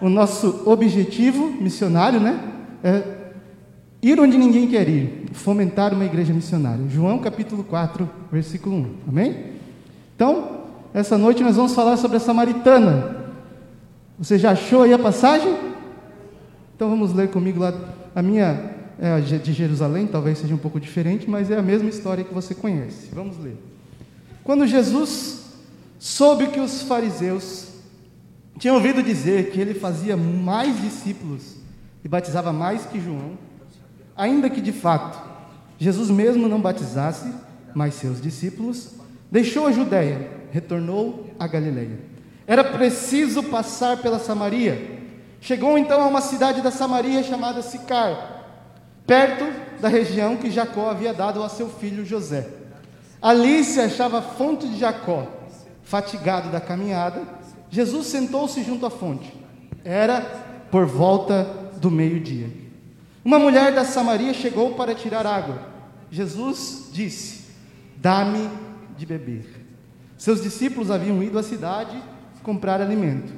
o nosso objetivo missionário, né? É ir onde ninguém quer ir, fomentar uma igreja missionária. João capítulo 4, versículo 1. Amém? Então, essa noite nós vamos falar sobre a samaritana. Você já achou aí a passagem? Então vamos ler comigo lá. A minha é de Jerusalém, talvez seja um pouco diferente, mas é a mesma história que você conhece. Vamos ler. Quando Jesus soube que os fariseus tinham ouvido dizer que ele fazia mais discípulos e batizava mais que João, ainda que de fato Jesus mesmo não batizasse, mas seus discípulos, deixou a Judéia, retornou a Galileia. Era preciso passar pela Samaria. Chegou então a uma cidade da Samaria chamada Sicar, perto da região que Jacó havia dado a seu filho José. Ali se achava a fonte de Jacó. Fatigado da caminhada, Jesus sentou-se junto à fonte. Era por volta do meio-dia. Uma mulher da Samaria chegou para tirar água. Jesus disse: Dá-me de beber. Seus discípulos haviam ido à cidade comprar alimento.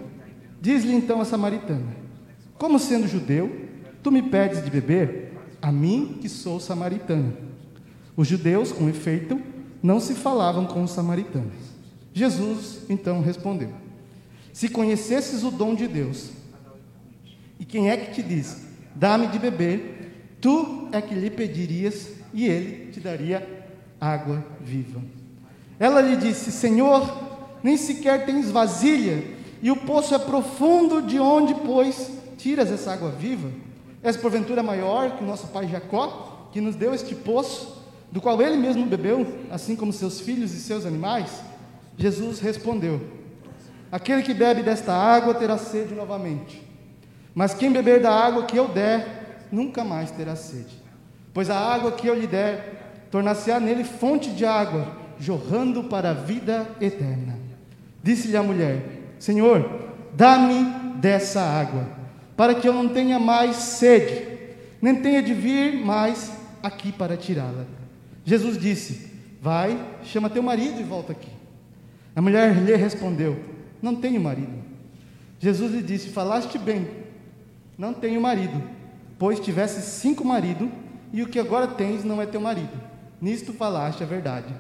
Diz-lhe então a samaritana: Como sendo judeu, tu me pedes de beber? A mim que sou samaritana. Os judeus, com efeito, não se falavam com os samaritanos. Jesus então respondeu: Se conhecesses o dom de Deus, e quem é que te diz, dá-me de beber, tu é que lhe pedirias e ele te daria água viva. Ela lhe disse: Senhor, nem sequer tens vasilha, e o poço é profundo, de onde, pois, tiras essa água viva? És porventura maior que nosso pai Jacó, que nos deu este poço, do qual ele mesmo bebeu, assim como seus filhos e seus animais? Jesus respondeu: Aquele que bebe desta água terá sede novamente, mas quem beber da água que eu der, nunca mais terá sede. Pois a água que eu lhe der, tornar-se-á nele fonte de água, jorrando para a vida eterna. Disse-lhe a mulher: Senhor, dá-me dessa água, para que eu não tenha mais sede, nem tenha de vir mais aqui para tirá-la. Jesus disse: Vai, chama teu marido e volta aqui. A mulher lhe respondeu: Não tenho marido. Jesus lhe disse: Falaste bem, não tenho marido, pois tivesse cinco maridos, e o que agora tens não é teu marido. Nisto falaste a verdade.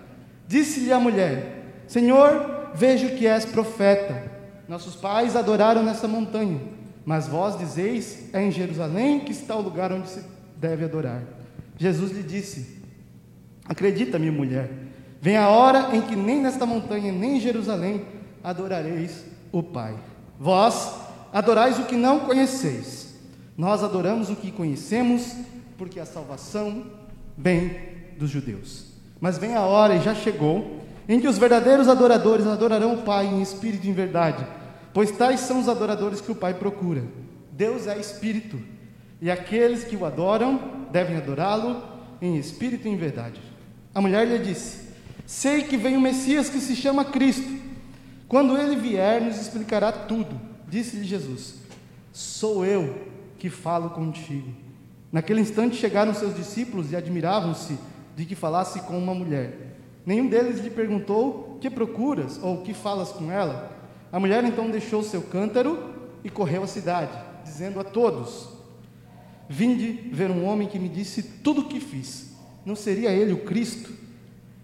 Disse-lhe a mulher: Senhor, vejo que és profeta. Nossos pais adoraram nessa montanha, mas vós dizeis: é em Jerusalém que está o lugar onde se deve adorar. Jesus lhe disse: Acredita-me, mulher, vem a hora em que nem nesta montanha, nem em Jerusalém adorareis o Pai. Vós adorais o que não conheceis, nós adoramos o que conhecemos, porque a salvação vem dos judeus. Mas vem a hora, e já chegou, em que os verdadeiros adoradores adorarão o Pai em espírito e em verdade, pois tais são os adoradores que o Pai procura. Deus é espírito, e aqueles que o adoram devem adorá-lo em espírito e em verdade. A mulher lhe disse: Sei que vem o Messias que se chama Cristo. Quando ele vier, nos explicará tudo. Disse-lhe Jesus: Sou eu que falo contigo. Naquele instante chegaram seus discípulos e admiravam-se de que falasse com uma mulher. Nenhum deles lhe perguntou: Que procuras ou que falas com ela? A mulher então deixou seu cântaro e correu à cidade, dizendo a todos: Vinde ver um homem que me disse tudo o que fiz. Não seria ele o Cristo?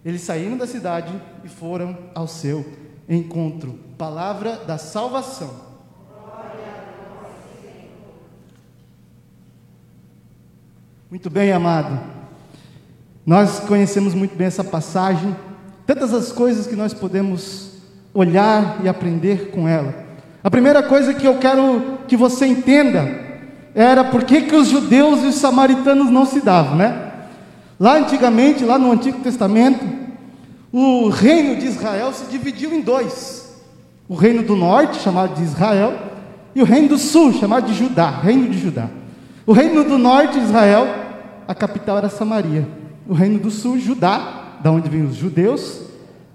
Eles saíram da cidade e foram ao seu encontro. Palavra da salvação. Muito bem, amado. Nós conhecemos muito bem essa passagem, tantas as coisas que nós podemos olhar e aprender com ela. A primeira coisa que eu quero que você entenda era por que, que os judeus e os samaritanos não se davam, né? Lá antigamente, lá no Antigo Testamento, o reino de Israel se dividiu em dois: o reino do norte, chamado de Israel, e o reino do sul, chamado de Judá, reino de Judá. O reino do norte, Israel, a capital era Samaria o reino do sul, Judá, da onde vinham os judeus,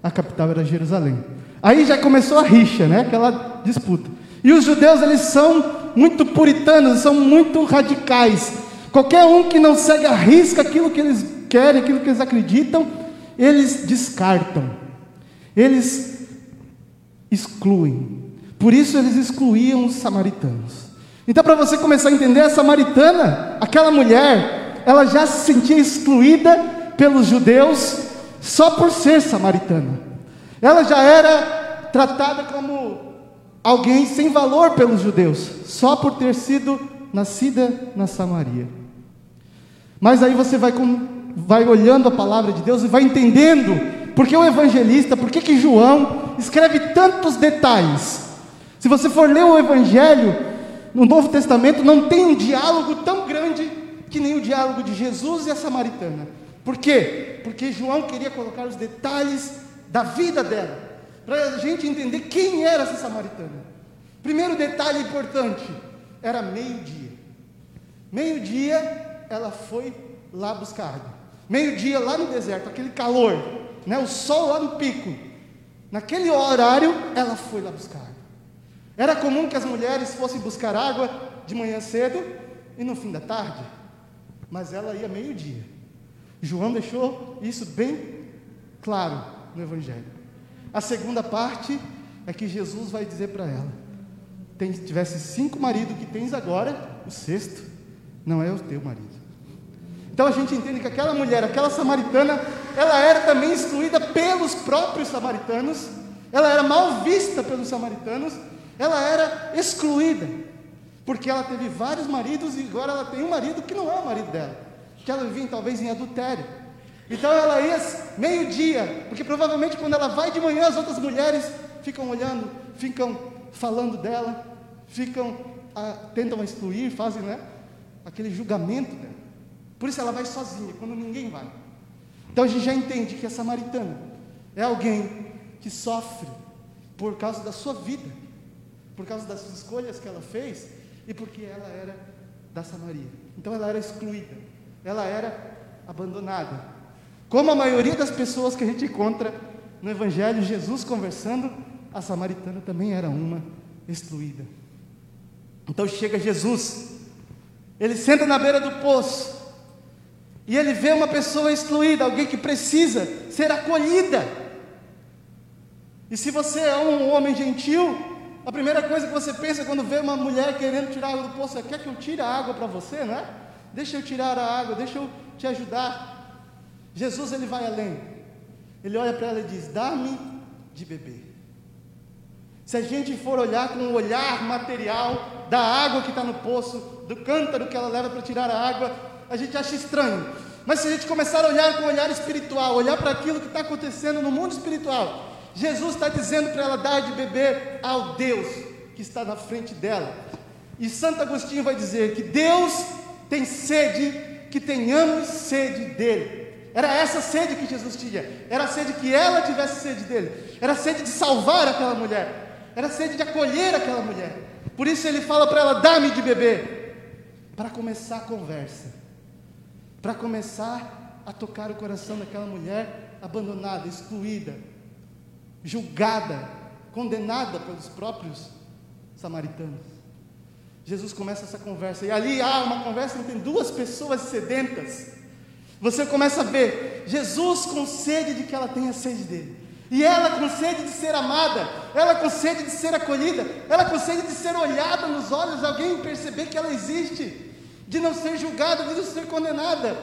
a capital era Jerusalém. Aí já começou a rixa, né? Aquela disputa. E os judeus, eles são muito puritanos, são muito radicais. Qualquer um que não segue a risca aquilo que eles querem, aquilo que eles acreditam, eles descartam. Eles excluem. Por isso eles excluíam os samaritanos. Então, para você começar a entender, a samaritana, aquela mulher, ela já se sentia excluída pelos judeus só por ser samaritana. Ela já era tratada como alguém sem valor pelos judeus, só por ter sido nascida na Samaria. Mas aí você vai, com, vai olhando a palavra de Deus e vai entendendo porque o evangelista, por que João escreve tantos detalhes. Se você for ler o Evangelho no Novo Testamento, não tem um diálogo tão grande que nem o diálogo de Jesus e a samaritana. Por quê? Porque João queria colocar os detalhes da vida dela, para a gente entender quem era essa samaritana. Primeiro detalhe importante: era meio-dia. Meio-dia ela foi lá buscar água. Meio-dia lá no deserto, aquele calor, né, o sol lá no pico. Naquele horário ela foi lá buscar água. Era comum que as mulheres fossem buscar água de manhã cedo e no fim da tarde, mas ela ia meio-dia. João deixou isso bem claro no Evangelho. A segunda parte é que Jesus vai dizer para ela: tivesse cinco maridos que tens agora, o sexto não é o teu marido. Então a gente entende que aquela mulher, aquela samaritana, ela era também excluída pelos próprios samaritanos, ela era mal vista pelos samaritanos, ela era excluída, porque ela teve vários maridos e agora ela tem um marido que não é o marido dela, que ela vivia talvez em adultério. Então ela ia meio-dia, porque provavelmente quando ela vai de manhã, as outras mulheres ficam olhando, ficam falando dela, ficam ah, tentam excluir, fazem né, aquele julgamento dela. Por isso ela vai sozinha, quando ninguém vai. Então a gente já entende que a samaritana é alguém que sofre por causa da sua vida por causa das escolhas que ela fez e porque ela era da Samaria. Então ela era excluída, ela era abandonada. Como a maioria das pessoas que a gente encontra no Evangelho, Jesus conversando, a samaritana também era uma excluída. Então chega Jesus, ele senta na beira do poço, e ele vê uma pessoa excluída, alguém que precisa ser acolhida. E se você é um homem gentil, a primeira coisa que você pensa quando vê uma mulher querendo tirar água do poço é: quer que eu tire a água para você, não é? Deixa eu tirar a água, deixa eu te ajudar. Jesus ele vai além. Ele olha para ela e diz: dá-me de beber. Se a gente for olhar com o olhar material da água que está no poço, do cântaro que ela leva para tirar a água, a gente acha estranho. Mas se a gente começar a olhar com o olhar espiritual, olhar para aquilo que está acontecendo no mundo espiritual, Jesus está dizendo para ela dar de beber ao Deus que está na frente dela. E Santo Agostinho vai dizer que Deus tem sede que tenhamos sede dele. Era essa sede que Jesus tinha. Era a sede que ela tivesse sede dele. Era a sede de salvar aquela mulher. Era a sede de acolher aquela mulher. Por isso ele fala para ela: dá-me de beber. Para começar a conversa. Para começar a tocar o coração daquela mulher abandonada, excluída, julgada, condenada pelos próprios samaritanos. Jesus começa essa conversa, e ali há uma conversa entre duas pessoas sedentas. Você começa a ver Jesus com sede de que ela tenha sede dele, e ela com sede de ser amada, ela com sede de ser acolhida, ela com sede de ser olhada nos olhos, alguém perceber que ela existe, de não ser julgada, de não ser condenada.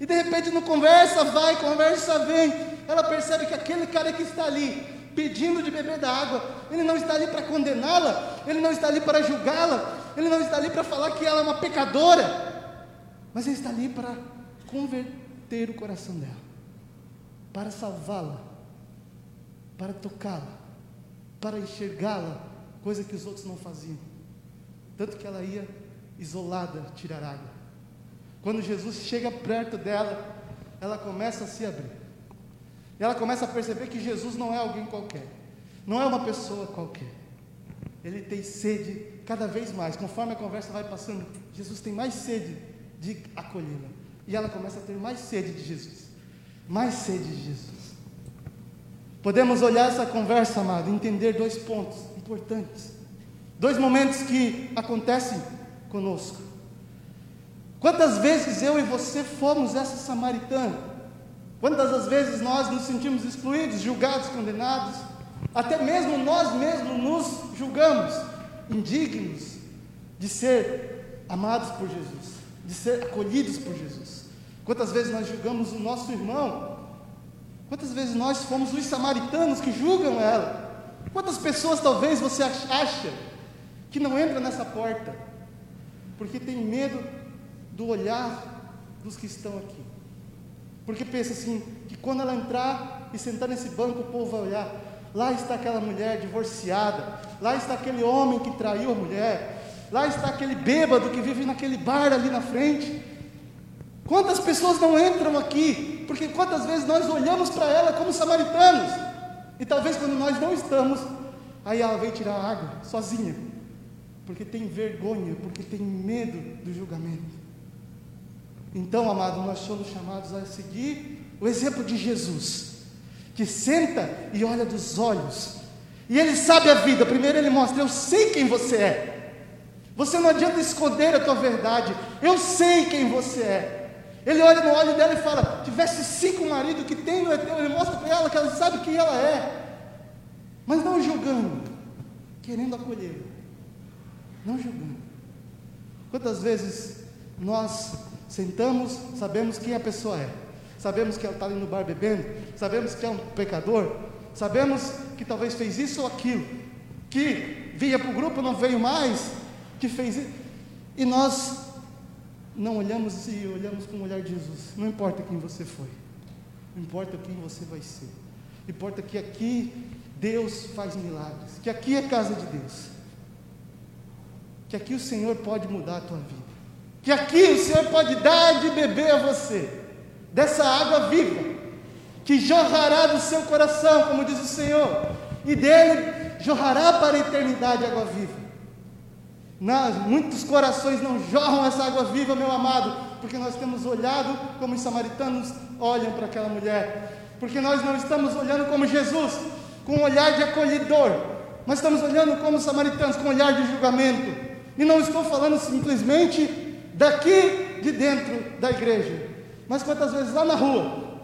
E de repente, no conversa vai, conversa vem, ela percebe que aquele cara que está ali, pedindo de beber da água, ele não está ali para condená-la, ele não está ali para julgá-la, ele não está ali para falar que ela é uma pecadora, mas ele está ali para converter o coração dela, para salvá-la, para tocá-la, para enxergá-la, coisa que os outros não faziam. Tanto que ela ia isolada tirar água. Quando Jesus chega perto dela, ela começa a se abrir. E ela começa a perceber que Jesus não é alguém qualquer, não é uma pessoa qualquer. Ele tem sede cada vez mais, conforme a conversa vai passando, Jesus tem mais sede de acolhê-la. E ela começa a ter mais sede de Jesus, mais sede de Jesus. Podemos olhar essa conversa, amado, entender dois pontos importantes, dois momentos que acontecem conosco. Quantas vezes eu e você fomos essa samaritana? Quantas vezes nós nos sentimos excluídos, julgados, condenados, até mesmo nós mesmos nos julgamos indignos de ser amados por Jesus, de ser acolhidos por Jesus. Quantas vezes nós julgamos o nosso irmão? Quantas vezes nós fomos os samaritanos que julgam ela? Quantas pessoas talvez você acha que não entra nessa porta porque tem medo do olhar dos que estão aqui? Porque pensa assim, que quando ela entrar e sentar nesse banco, o povo vai olhar. Lá está aquela mulher divorciada, lá está aquele homem que traiu a mulher, lá está aquele bêbado que vive naquele bar ali na frente. Quantas pessoas não entram aqui? Porque quantas vezes nós olhamos para ela como samaritanos, e talvez quando nós não estamos, aí ela vem tirar água sozinha, porque tem vergonha, porque tem medo do julgamento. Então, amado, nós somos chamados a seguir o exemplo de Jesus, que senta e olha dos olhos, e ele sabe a vida. Primeiro, ele mostra: Eu sei quem você é. Você não adianta esconder a tua verdade. Eu sei quem você é. Ele olha no olho dela e fala: Tivesse cinco maridos que tem, é teu. Ele mostra para ela que ela sabe quem ela é, mas não julgando, querendo acolher, não julgando. Quantas vezes nós Sentamos, sabemos quem a pessoa é, sabemos que ela está ali no bar bebendo, sabemos que é um pecador, sabemos que talvez fez isso ou aquilo, que vinha para o grupo, não veio mais, que fez isso, e nós não olhamos e olhamos com o olhar de Jesus, não importa quem você foi, não importa quem você vai ser, importa que aqui Deus faz milagres, que aqui é casa de Deus, que aqui o Senhor pode mudar a tua vida que aqui o Senhor pode dar de beber a você, dessa água viva, que jorrará do seu coração, como diz o Senhor, e dele jorrará para a eternidade água viva. Muitos corações não jorram essa água viva, meu amado, porque nós temos olhado como os samaritanos olham para aquela mulher, porque nós não estamos olhando como Jesus, com um olhar de acolhedor, mas estamos olhando como os samaritanos, com um olhar de julgamento. E não estou falando simplesmente daqui de dentro da igreja, mas quantas vezes lá na rua,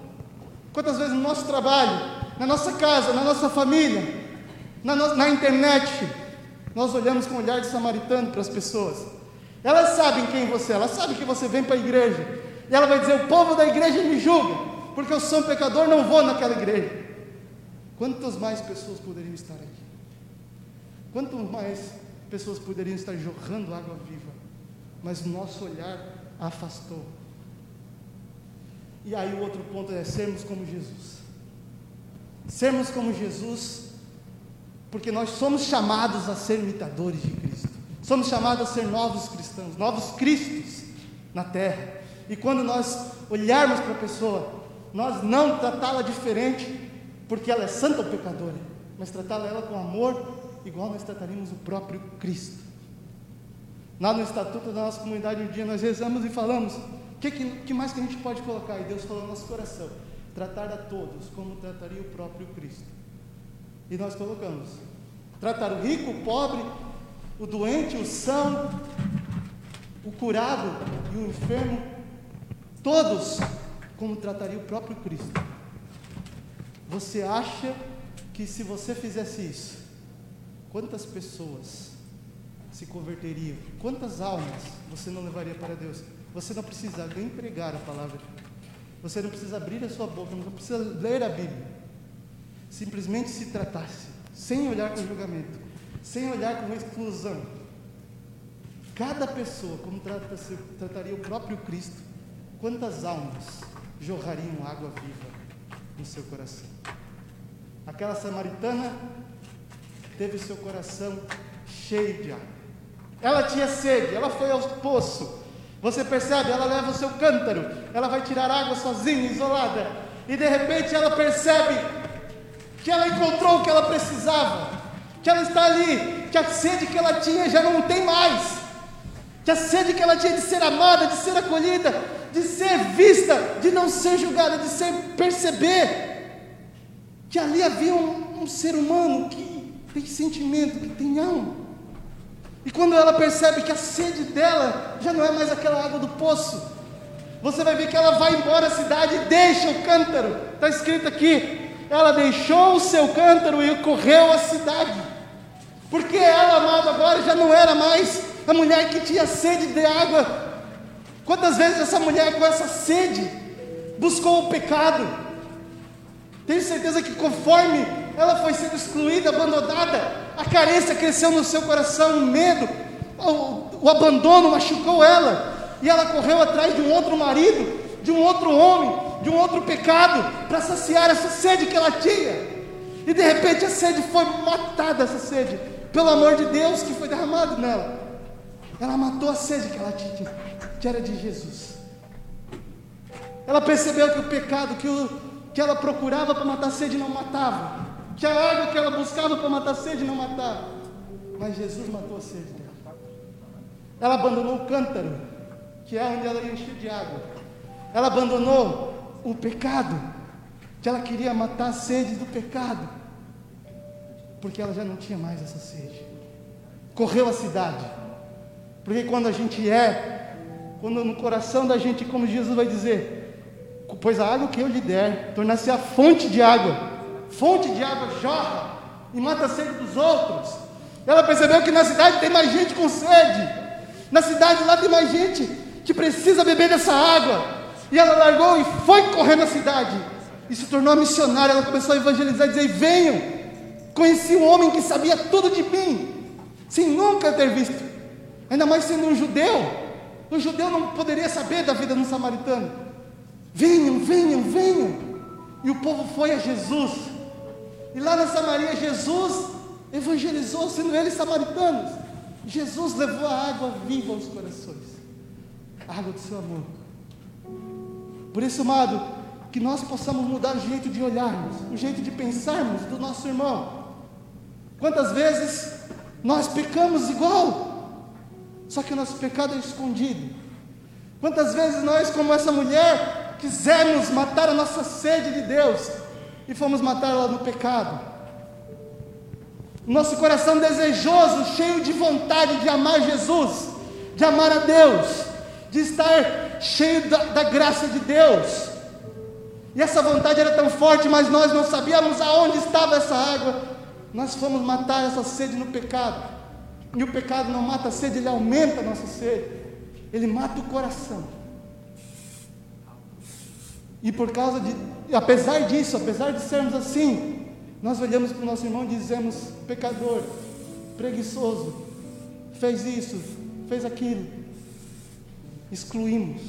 quantas vezes no nosso trabalho, na nossa casa, na nossa família, na, no, na internet, nós olhamos com um olhar de samaritano para as pessoas. Elas sabem quem você é, elas sabem que você vem para a igreja, e ela vai dizer: O povo da igreja me julga, porque eu sou um pecador, não vou naquela igreja. Quantas mais pessoas poderiam estar aqui? Quantas mais pessoas poderiam estar jorrando água viva mas o nosso olhar afastou. E aí o outro ponto é sermos como Jesus. Sermos como Jesus, porque nós somos chamados a ser imitadores de Cristo. Somos chamados a ser novos cristãos, novos cristos na terra. E quando nós olharmos para a pessoa, nós não tratá-la diferente, porque ela é santa ou pecadora, mas tratá-la ela com amor, igual nós trataríamos o próprio Cristo. Lá no estatuto da nossa comunidade, um dia nós rezamos e falamos: o que, que, que, mais que a gente pode colocar? E Deus falou no nosso coração: tratar a todos como trataria o próprio Cristo. E nós colocamos: tratar o rico, o pobre, o doente, o são, o curado e o enfermo, todos como trataria o próprio Cristo. Você acha que se você fizesse isso, quantas pessoas se converteriam? Quantas almas você não levaria para Deus? Você não precisa nem pregar a palavra. Você não precisa abrir a sua boca, não precisa ler a Bíblia. Simplesmente se tratasse, sem olhar com julgamento, sem olhar com exclusão. Cada pessoa, como trata trataria o próprio Cristo, quantas almas jorrariam água viva no seu coração? Aquela samaritana teve seu coração cheio de água. Ela tinha sede, ela foi ao poço. Você percebe? Ela leva o seu cântaro, ela vai tirar água sozinha, isolada. E de repente ela percebe que ela encontrou o que ela precisava, que ela está ali, que a sede que ela tinha já não tem mais, que a sede que ela tinha de ser amada, de ser acolhida, de ser vista, de não ser julgada, de ser perceber que ali havia um, um ser humano que tem sentimento, que tem alma. E quando ela percebe que a sede dela já não é mais aquela água do poço, você vai ver que ela vai embora da cidade e deixa o cântaro. Está escrito aqui: ela deixou o seu cântaro e correu à cidade. Porque ela, amado, agora já não era mais a mulher que tinha sede de água. Quantas vezes essa mulher com essa sede buscou o pecado? Tenho certeza que conforme ela foi sendo excluída, abandonada, a carência cresceu no seu coração, o medo, o, o abandono machucou ela, e ela correu atrás de um outro marido, de um outro homem, de um outro pecado, para saciar essa sede que ela tinha. E de repente a sede foi matada, essa sede, pelo amor de Deus que foi derramado nela. Ela matou a sede que ela tinha, que era de Jesus. Ela percebeu que o pecado que, o, que ela procurava para matar a sede não matava, que a água que ela buscava para matar a sede não matava, mas Jesus matou a sede dela. Ela abandonou o cântaro, que é onde ela ia encher de água. Ela abandonou o pecado, que ela queria matar a sede do pecado, porque ela já não tinha mais essa sede. Correu a cidade, porque quando a gente é, quando no coração da gente, como Jesus vai dizer, pois a água que eu lhe der, tornar-se a fonte de água, fonte de água jorra e mata a sede dos outros. Ela percebeu que na cidade tem mais gente com sede, na cidade lá tem mais gente que precisa beber dessa água. E ela largou e foi correr na cidade. E se tornou missionária. Ela começou a evangelizar e dizer: Venham. Conheci um homem que sabia tudo de mim, sem nunca ter visto. Ainda mais sendo um judeu. O judeu não poderia saber da vida de um samaritano. Venham, venham, venham. E o povo foi a Jesus. E lá na Samaria, Jesus evangelizou, sendo eles samaritanos. Jesus levou a água viva aos corações a água do seu amor. Por isso, amado, que nós possamos mudar o jeito de olharmos, o jeito de pensarmos do nosso irmão. Quantas vezes nós pecamos igual, só que o nosso pecado é escondido. Quantas vezes nós, como essa mulher, quisemos matar a nossa sede de Deus e fomos matá-la no pecado. Nosso coração desejoso, cheio de vontade de amar Jesus, de amar a Deus, de estar cheio da, da graça de Deus. E essa vontade era tão forte, mas nós não sabíamos aonde estava essa água. Nós fomos matar essa sede no pecado. E o pecado não mata a sede, ele aumenta a nossa sede. Ele mata o coração. E por causa de, apesar disso, apesar de sermos assim, nós olhamos para o nosso irmão e dizemos: pecador, preguiçoso, fez isso, fez aquilo excluímos.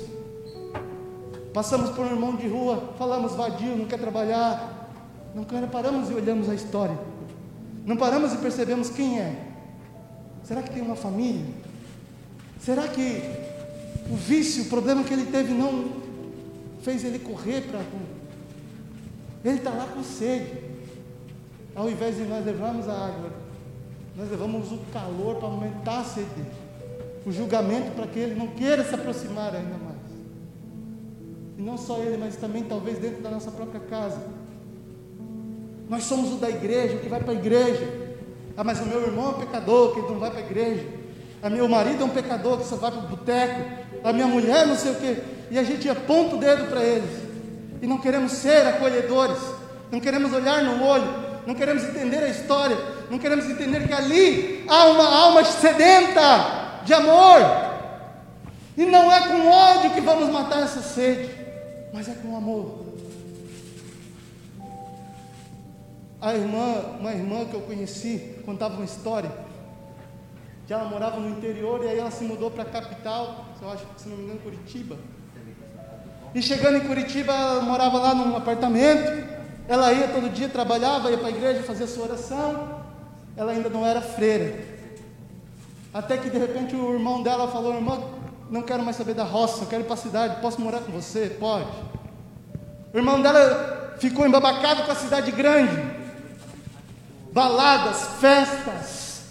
Passamos por um irmão de rua, falamos vadio, não quer trabalhar. Não paramos e olhamos a história. Não paramos e percebemos quem é. Será que tem uma família? Será que o vício, o problema que ele teve não fez ele correr para Ele está lá com sede. Ao invés de nós levarmos a água, nós levamos o calor para aumentar a sede dele o julgamento para que ele não queira se aproximar ainda mais. E não só ele, mas também talvez dentro da nossa própria casa. Nós somos o da igreja, o que vai para a igreja. Ah, mas o meu irmão é pecador, que não vai para a igreja. Ah, meu marido é um pecador, que só vai para o boteco. A minha mulher não sei o quê. E a gente aponta o dedo para eles. E não queremos ser acolhedores. Não queremos olhar no olho. Não queremos entender a história. Não queremos entender que ali há uma alma sedenta de amor. E não é com ódio que vamos matar essa sede, mas é com amor. A irmã, uma irmã que eu conheci, contava uma história, que ela morava no interior e aí ela se mudou para a capital, eu acho que se não me engano, Curitiba. E chegando em Curitiba, morava lá num apartamento, ela ia todo dia, trabalhava, ia para a igreja, fazia sua oração, ela ainda não era freira. Até que de repente o irmão dela falou: Irmã, não quero mais saber da roça, quero ir para a cidade, posso morar com você? Pode. O irmão dela ficou embabacado com a cidade grande, baladas, festas,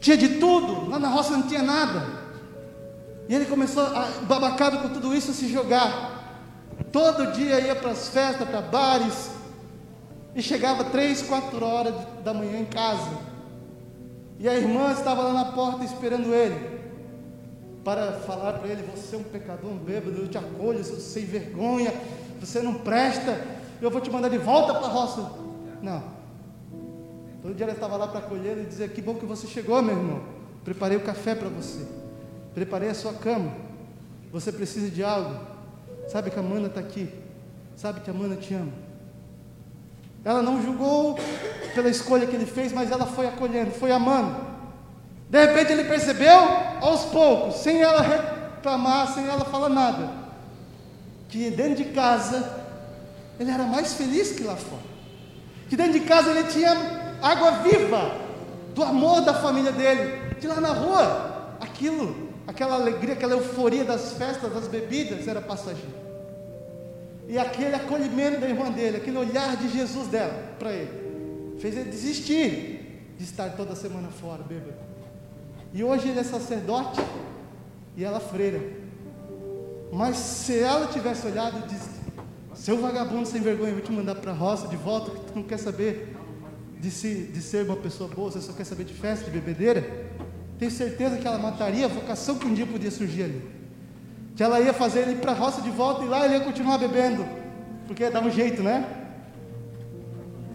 tinha de tudo, lá na roça não tinha nada. E ele começou, a, babacado com tudo isso, a se jogar. Todo dia ia para as festas, para bares, e chegava três, quatro horas da manhã em casa. E a irmã estava lá na porta esperando ele, para falar para ele: Você é um pecador, um bêbado, eu te acolho, seu sem vergonha, você não presta, eu vou te mandar de volta para a roça. Não. Todo dia ela estava lá para acolher e dizer: Que bom que você chegou, meu irmão. Preparei o café para você. Preparei a sua cama. Você precisa de algo? Sabe que a mana está aqui. Sabe que a mana te ama. Ela não julgou pela escolha que ele fez, mas ela foi acolhendo, foi amando. De repente ele percebeu, aos poucos, sem ela reclamar, sem ela falar nada, que dentro de casa ele era mais feliz que lá fora. Que dentro de casa ele tinha água viva do amor da família dele. De lá na rua, aquilo, aquela alegria, aquela euforia das festas, das bebidas era passageiro. E aquele acolhimento da irmã dele, aquele olhar de Jesus dela para ele, fez ele desistir de estar toda semana fora, bêbado. E hoje ele é sacerdote e ela freira. Mas se ela tivesse olhado e disse: Seu vagabundo sem vergonha, eu vou te mandar para a roça de volta, que tu não quer saber de, se, de ser uma pessoa boa, você só quer saber de festa, de bebedeira. Tenho certeza que ela mataria a vocação que um dia podia surgir ali que ela ia fazer ele ir para a roça de volta e lá ele ia continuar bebendo, porque dar um jeito, né?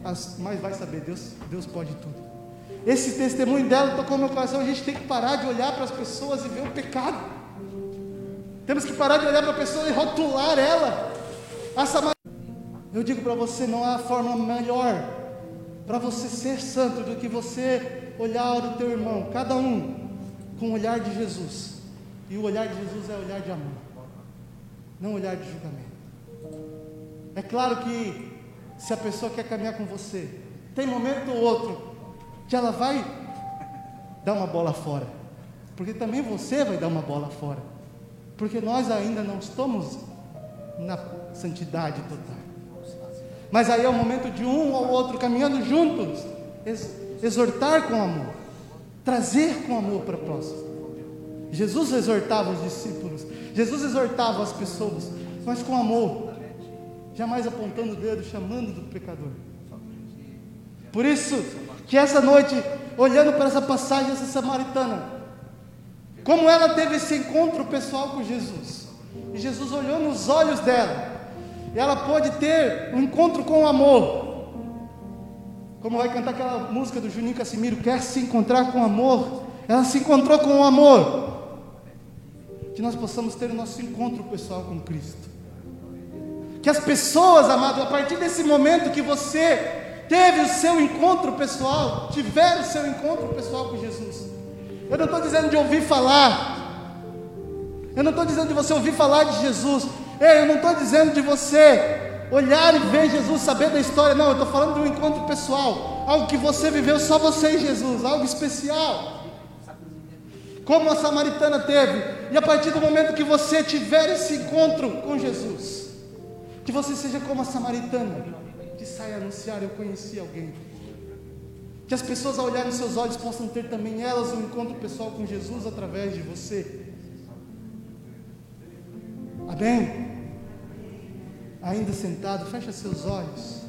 Mas, vai saber, Deus, Deus pode tudo. Esse testemunho dela tocou meu coração. A gente tem que parar de olhar para as pessoas e ver o pecado. Temos que parar de olhar para a pessoa e rotular ela. A Eu digo para você: não há forma melhor para você ser santo do que você olhar o teu irmão, cada um com o olhar de Jesus. E o olhar de Jesus é olhar de amor, não olhar de julgamento. É claro que se a pessoa quer caminhar com você, tem momento ou outro que ela vai dar uma bola fora, porque também você vai dar uma bola fora, porque nós ainda não estamos na santidade total. Mas aí é o momento de um ou outro caminhando juntos, exortar com amor, trazer com amor para próximo. Jesus exortava os discípulos, Jesus exortava as pessoas, mas com amor, jamais apontando o dedo, chamando do pecador. Por isso, que essa noite, olhando para essa passagem, essa samaritana, como ela teve esse encontro pessoal com Jesus, e Jesus olhou nos olhos dela, e ela pôde ter um encontro com o amor. Como vai cantar aquela música do Juninho Casimiro, quer se encontrar com amor? Ela se encontrou com o amor que nós possamos ter o nosso encontro pessoal com Cristo. Que as pessoas, amado, a partir desse momento que você teve o seu encontro pessoal, tiver o seu encontro pessoal com Jesus. Eu não estou dizendo de ouvir falar, eu não estou dizendo de você ouvir falar de Jesus, Ei, eu não estou dizendo de você olhar e ver Jesus, saber da história, não, eu estou falando de um encontro pessoal, algo que você viveu só você e Jesus, algo especial como a samaritana teve, e a partir do momento que você tiver esse encontro com Jesus, que você seja como a samaritana, que sai a anunciar: Eu conheci alguém. Que as pessoas, ao olhar nos seus olhos, possam ter também elas um encontro pessoal com Jesus através de você. Amém? Ainda sentado, fecha seus olhos.